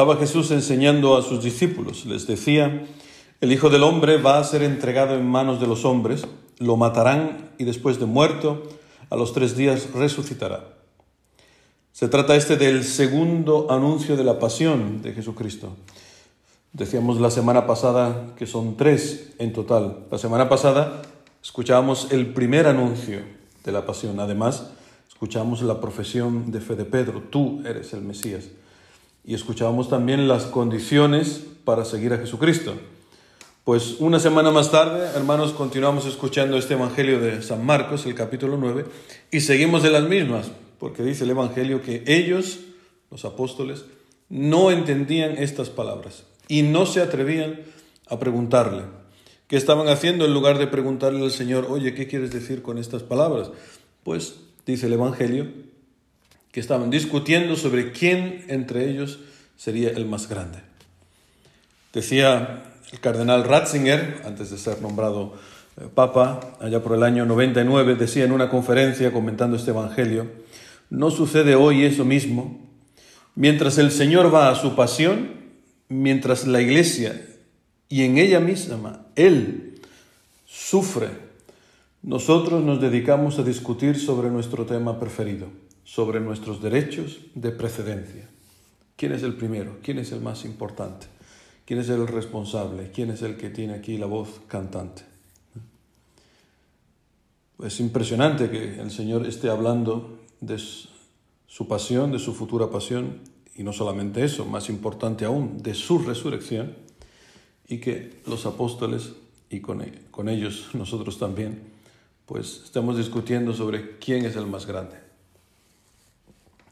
Estaba Jesús enseñando a sus discípulos. Les decía, el Hijo del Hombre va a ser entregado en manos de los hombres, lo matarán y después de muerto, a los tres días resucitará. Se trata este del segundo anuncio de la pasión de Jesucristo. Decíamos la semana pasada que son tres en total. La semana pasada escuchábamos el primer anuncio de la pasión. Además, escuchamos la profesión de fe de Pedro, tú eres el Mesías. Y escuchábamos también las condiciones para seguir a Jesucristo. Pues una semana más tarde, hermanos, continuamos escuchando este Evangelio de San Marcos, el capítulo 9, y seguimos de las mismas, porque dice el Evangelio que ellos, los apóstoles, no entendían estas palabras y no se atrevían a preguntarle. ¿Qué estaban haciendo en lugar de preguntarle al Señor, oye, ¿qué quieres decir con estas palabras? Pues dice el Evangelio que estaban discutiendo sobre quién entre ellos sería el más grande. Decía el cardenal Ratzinger, antes de ser nombrado eh, papa, allá por el año 99, decía en una conferencia comentando este Evangelio, no sucede hoy eso mismo. Mientras el Señor va a su pasión, mientras la iglesia y en ella misma Él sufre, nosotros nos dedicamos a discutir sobre nuestro tema preferido, sobre nuestros derechos de precedencia. ¿Quién es el primero? ¿Quién es el más importante? ¿Quién es el responsable? ¿Quién es el que tiene aquí la voz cantante? Es impresionante que el Señor esté hablando de su pasión, de su futura pasión, y no solamente eso, más importante aún, de su resurrección, y que los apóstoles y con, con ellos nosotros también, pues estamos discutiendo sobre quién es el más grande.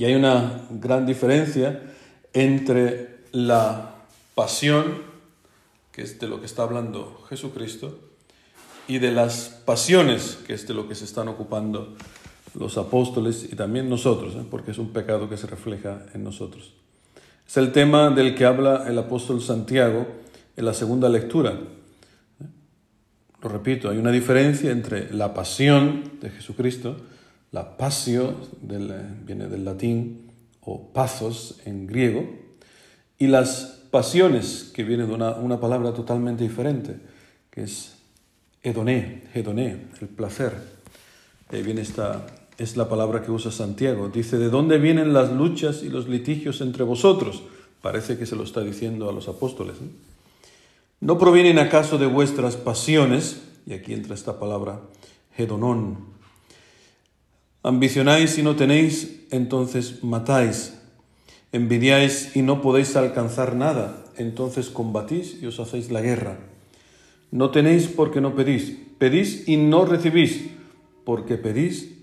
Y hay una gran diferencia entre la pasión, que es de lo que está hablando Jesucristo, y de las pasiones, que es de lo que se están ocupando los apóstoles y también nosotros, ¿eh? porque es un pecado que se refleja en nosotros. Es el tema del que habla el apóstol Santiago en la segunda lectura. Lo repito, hay una diferencia entre la pasión de Jesucristo, la pasio viene del latín, o pazos en griego, y las pasiones, que viene de una, una palabra totalmente diferente, que es hedoné, hedoné, el placer. Ahí viene esta, es la palabra que usa Santiago. Dice, ¿de dónde vienen las luchas y los litigios entre vosotros? Parece que se lo está diciendo a los apóstoles. ¿No, provienen acaso de vuestras pasiones? Y aquí entra esta palabra, hedonón. Ambicionáis y no tenéis, entonces matáis. Envidiáis y no podéis alcanzar nada, entonces combatís y os hacéis la guerra. No tenéis porque no pedís. Pedís y no recibís, porque pedís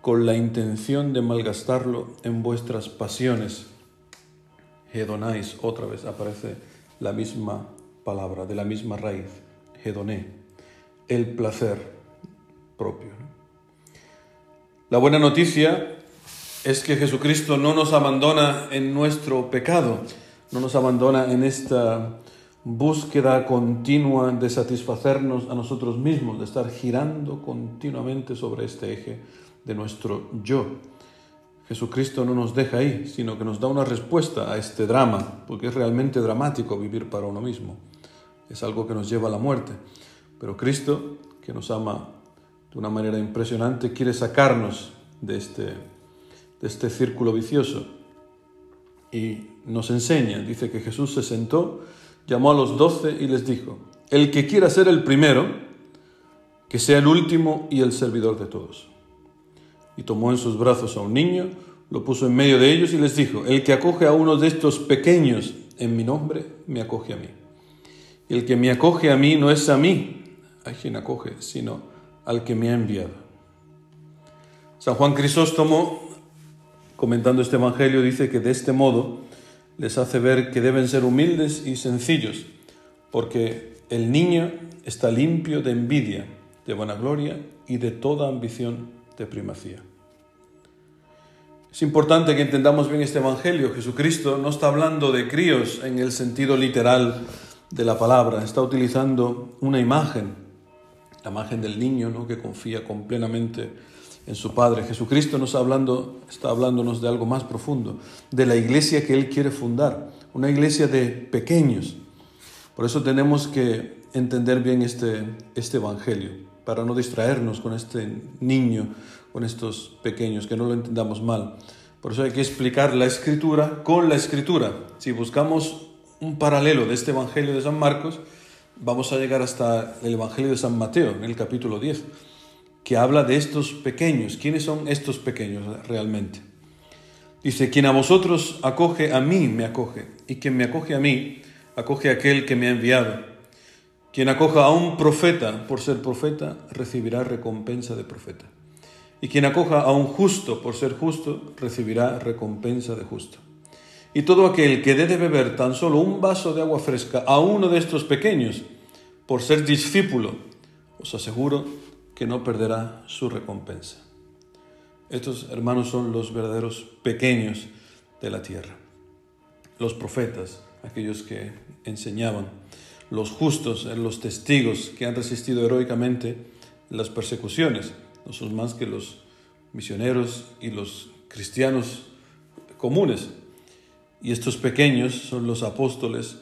con la intención de malgastarlo en vuestras pasiones. Hedonáis, otra vez aparece la misma palabra, de la misma raíz, hedoné, el placer propio. La buena noticia es que Jesucristo no nos abandona en nuestro pecado, no nos abandona en esta búsqueda continua de satisfacernos a nosotros mismos, de estar girando continuamente sobre este eje de nuestro yo. Jesucristo no nos deja ahí, sino que nos da una respuesta a este drama, porque es realmente dramático vivir para uno mismo. Es algo que nos lleva a la muerte. Pero Cristo, que nos ama de una manera impresionante, quiere sacarnos de este, de este círculo vicioso. Y nos enseña, dice que Jesús se sentó, llamó a los doce y les dijo, el que quiera ser el primero, que sea el último y el servidor de todos y tomó en sus brazos a un niño, lo puso en medio de ellos y les dijo, el que acoge a uno de estos pequeños en mi nombre, me acoge a mí. El que me acoge a mí no es a mí, a quien acoge, sino al que me ha enviado. San Juan Crisóstomo, comentando este Evangelio, dice que de este modo les hace ver que deben ser humildes y sencillos, porque el niño está limpio de envidia, de vanagloria y de toda ambición de primacía. Es importante que entendamos bien este Evangelio. Jesucristo no está hablando de críos en el sentido literal de la palabra, está utilizando una imagen, la imagen del niño ¿no? que confía completamente en su Padre. Jesucristo nos hablando, está hablándonos de algo más profundo, de la iglesia que Él quiere fundar, una iglesia de pequeños. Por eso tenemos que entender bien este, este Evangelio, para no distraernos con este niño, con estos pequeños, que no lo entendamos mal. Por eso hay que explicar la escritura con la escritura. Si buscamos un paralelo de este Evangelio de San Marcos, vamos a llegar hasta el Evangelio de San Mateo, en el capítulo 10 que habla de estos pequeños. ¿Quiénes son estos pequeños realmente? Dice, quien a vosotros acoge a mí, me acoge. Y quien me acoge a mí, acoge a aquel que me ha enviado. Quien acoja a un profeta por ser profeta, recibirá recompensa de profeta. Y quien acoja a un justo por ser justo, recibirá recompensa de justo. Y todo aquel que dé de beber tan solo un vaso de agua fresca a uno de estos pequeños, por ser discípulo, os aseguro que no perderá su recompensa. Estos hermanos son los verdaderos pequeños de la tierra. Los profetas, aquellos que enseñaban, los justos, los testigos que han resistido heroicamente las persecuciones, no son más que los misioneros y los cristianos comunes. Y estos pequeños son los apóstoles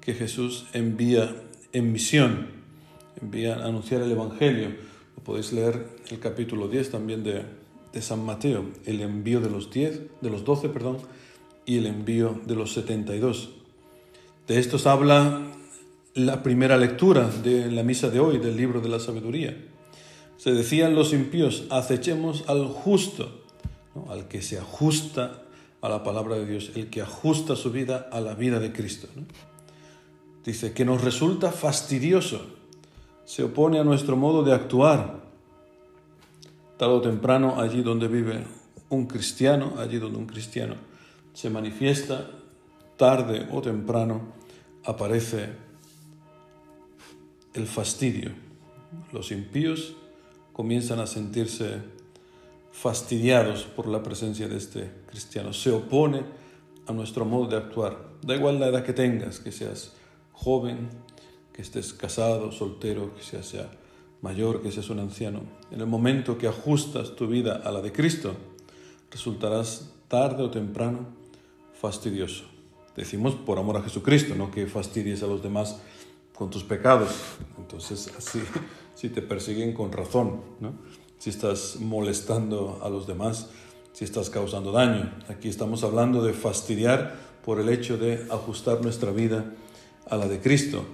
que Jesús envía en misión, envía a anunciar el Evangelio, podéis leer el capítulo 10 también de, San Mateo, el envío de los 10, de los 12, perdón, y el envío de los 72. De estos habla la primera lectura de la misa de hoy del libro de la sabiduría. Se decían los impíos, acechemos al justo, al que se ajusta a la palabra de Dios, el que ajusta su vida a la vida de Cristo. Dice que nos resulta fastidioso se opone a nuestro modo de actuar. Tarde o temprano, allí donde vive un cristiano, allí donde un cristiano se manifiesta, tarde o temprano aparece el fastidio. Los impíos comienzan a sentirse fastidiados por la presencia de este cristiano. Se opone a nuestro modo de actuar. Da igual la edad que tengas, que seas joven, que estés casado, soltero, que seas mayor, que seas un anciano. En el momento que ajustas tu vida a la de Cristo, resultarás tarde o temprano fastidioso. Decimos por amor a Jesucristo, no que fastidies a los demás con tus pecados. Entonces, así, si te persiguen con razón, ¿no? Si estás molestando a los demás, si estás causando daño. Aquí estamos hablando de fastidiar por el hecho de ajustar nuestra vida a la de Cristo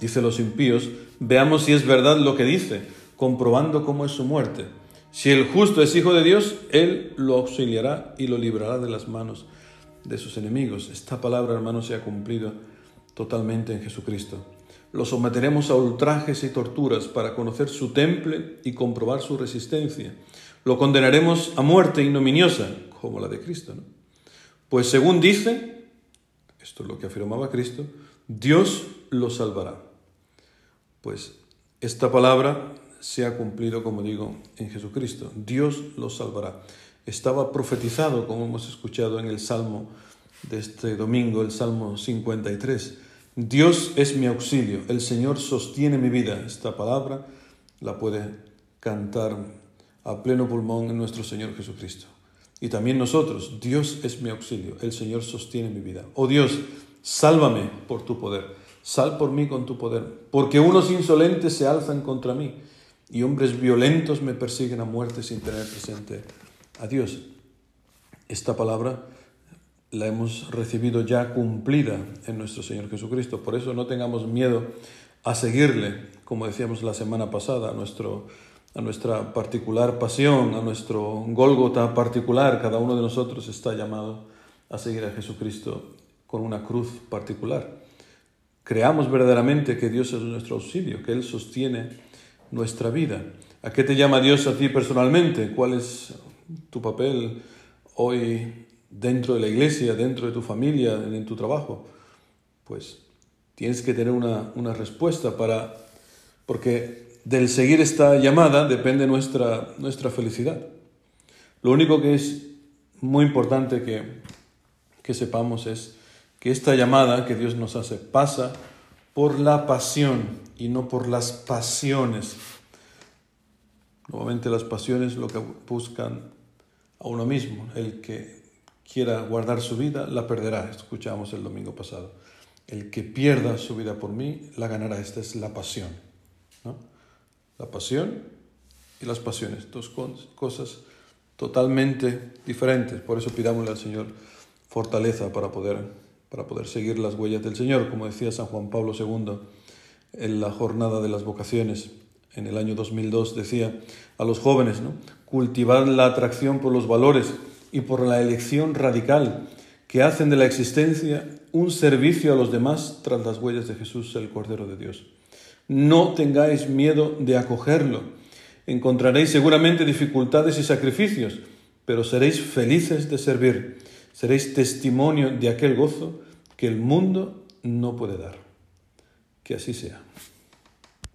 dice los impíos, veamos si es verdad lo que dice, comprobando cómo es su muerte. Si el justo es hijo de Dios, Él lo auxiliará y lo librará de las manos de sus enemigos. Esta palabra, hermanos, se ha cumplido totalmente en Jesucristo. Lo someteremos a ultrajes y torturas para conocer su temple y comprobar su resistencia. Lo condenaremos a muerte ignominiosa, como la de Cristo. Pues según dice, esto es lo que afirmaba Cristo, Dios lo salvará. Pues esta palabra se ha cumplido, como digo, en Jesucristo. Dios los salvará. Estaba profetizado, como hemos escuchado en el Salmo de este domingo, el Salmo 53. Dios es mi auxilio, el Señor sostiene mi vida. Esta palabra la puede cantar a pleno pulmón en nuestro Señor Jesucristo. Y también nosotros, Dios es mi auxilio, el Señor sostiene mi vida. Oh Dios, sálvame por tu poder. Sal por mí con tu poder, porque unos insolentes se alzan contra mí y hombres violentos me persiguen a muerte sin tener presente a Dios. Esta palabra la hemos recibido ya cumplida en nuestro Señor Jesucristo. Por eso no tengamos miedo a seguirle, como decíamos la semana pasada, a, nuestro, a nuestra particular pasión, a nuestro Gólgota particular. Cada uno de nosotros está llamado a seguir a Jesucristo con una cruz particular creamos verdaderamente que Dios es nuestro auxilio, que Él sostiene nuestra vida. ¿A qué te llama Dios a ti personalmente? ¿Cuál es tu papel hoy dentro de la iglesia, dentro de tu familia, en tu trabajo? Pues tienes que tener una, una respuesta para, porque del seguir esta llamada depende nuestra, nuestra felicidad. Lo único que es muy importante que, que sepamos es que esta llamada que Dios nos hace pasa por la pasión y no por las pasiones Nuevamente las pasiones lo que buscan a uno mismo. El que quiera guardar su vida la perderá. Escuchamos el domingo pasado. El que pierda su vida por mí la ganará. Esta es la pasión. La pasión y las pasiones. Dos cosas totalmente diferentes. Por eso pidámosle al Señor fortaleza para poder, para poder seguir las huellas del Señor. Como decía San Juan Pablo II en la jornada de las vocaciones en el año 2002 decía a los jóvenes, ¿no? cultivar la atracción por los valores y por la elección radical que hacen de la existencia un servicio a los demás tras las huellas de Jesús, el Cordero de Dios. No tengáis miedo de acogerlo. Encontraréis seguramente dificultades y sacrificios, pero seréis felices de servir. Seréis testimonio de aquel gozo que el mundo no puede dar. Que así sea.